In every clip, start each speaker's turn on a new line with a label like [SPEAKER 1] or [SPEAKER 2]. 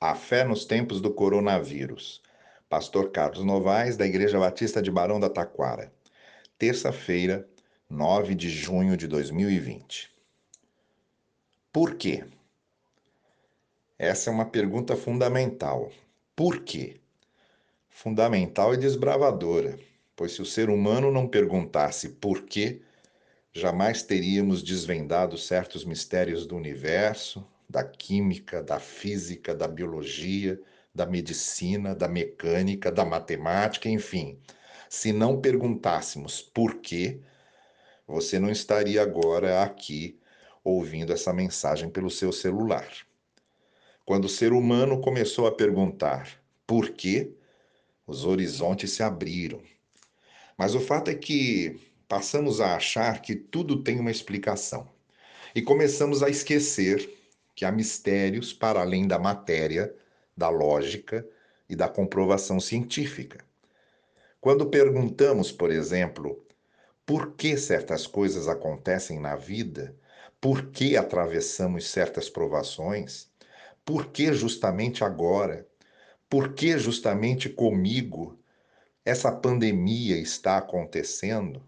[SPEAKER 1] A fé nos tempos do coronavírus. Pastor Carlos Novaes, da Igreja Batista de Barão da Taquara. Terça-feira, 9 de junho de 2020. Por quê? Essa é uma pergunta fundamental. Por quê? Fundamental e desbravadora, pois se o ser humano não perguntasse por quê, jamais teríamos desvendado certos mistérios do universo, da química, da física, da biologia, da medicina, da mecânica, da matemática, enfim. Se não perguntássemos por quê, você não estaria agora aqui ouvindo essa mensagem pelo seu celular. Quando o ser humano começou a perguntar por quê, os horizontes se abriram. Mas o fato é que passamos a achar que tudo tem uma explicação e começamos a esquecer que há mistérios para além da matéria, da lógica e da comprovação científica. Quando perguntamos, por exemplo, por que certas coisas acontecem na vida, por que atravessamos certas provações, por que justamente agora, por que justamente comigo essa pandemia está acontecendo,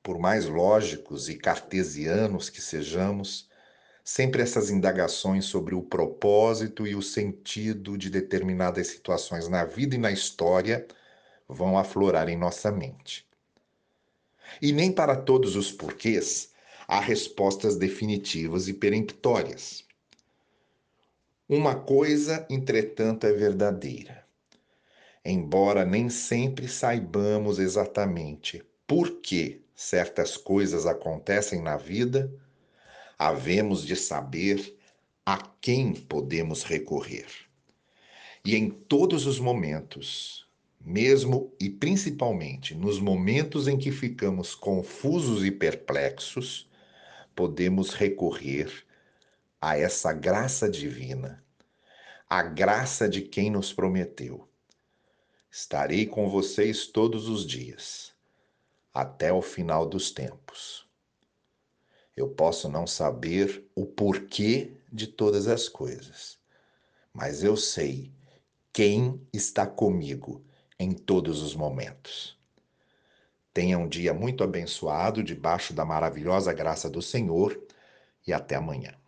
[SPEAKER 1] por mais lógicos e cartesianos que sejamos, sempre essas indagações sobre o propósito e o sentido de determinadas situações na vida e na história vão aflorar em nossa mente. E nem para todos os porquês há respostas definitivas e peremptórias. Uma coisa, entretanto, é verdadeira. Embora nem sempre saibamos exatamente por que certas coisas acontecem na vida, havemos de saber a quem podemos recorrer. E em todos os momentos, mesmo e principalmente nos momentos em que ficamos confusos e perplexos, podemos recorrer a essa graça divina, a graça de quem nos prometeu. Estarei com vocês todos os dias, até o final dos tempos. Eu posso não saber o porquê de todas as coisas, mas eu sei quem está comigo em todos os momentos. Tenha um dia muito abençoado debaixo da maravilhosa graça do Senhor e até amanhã.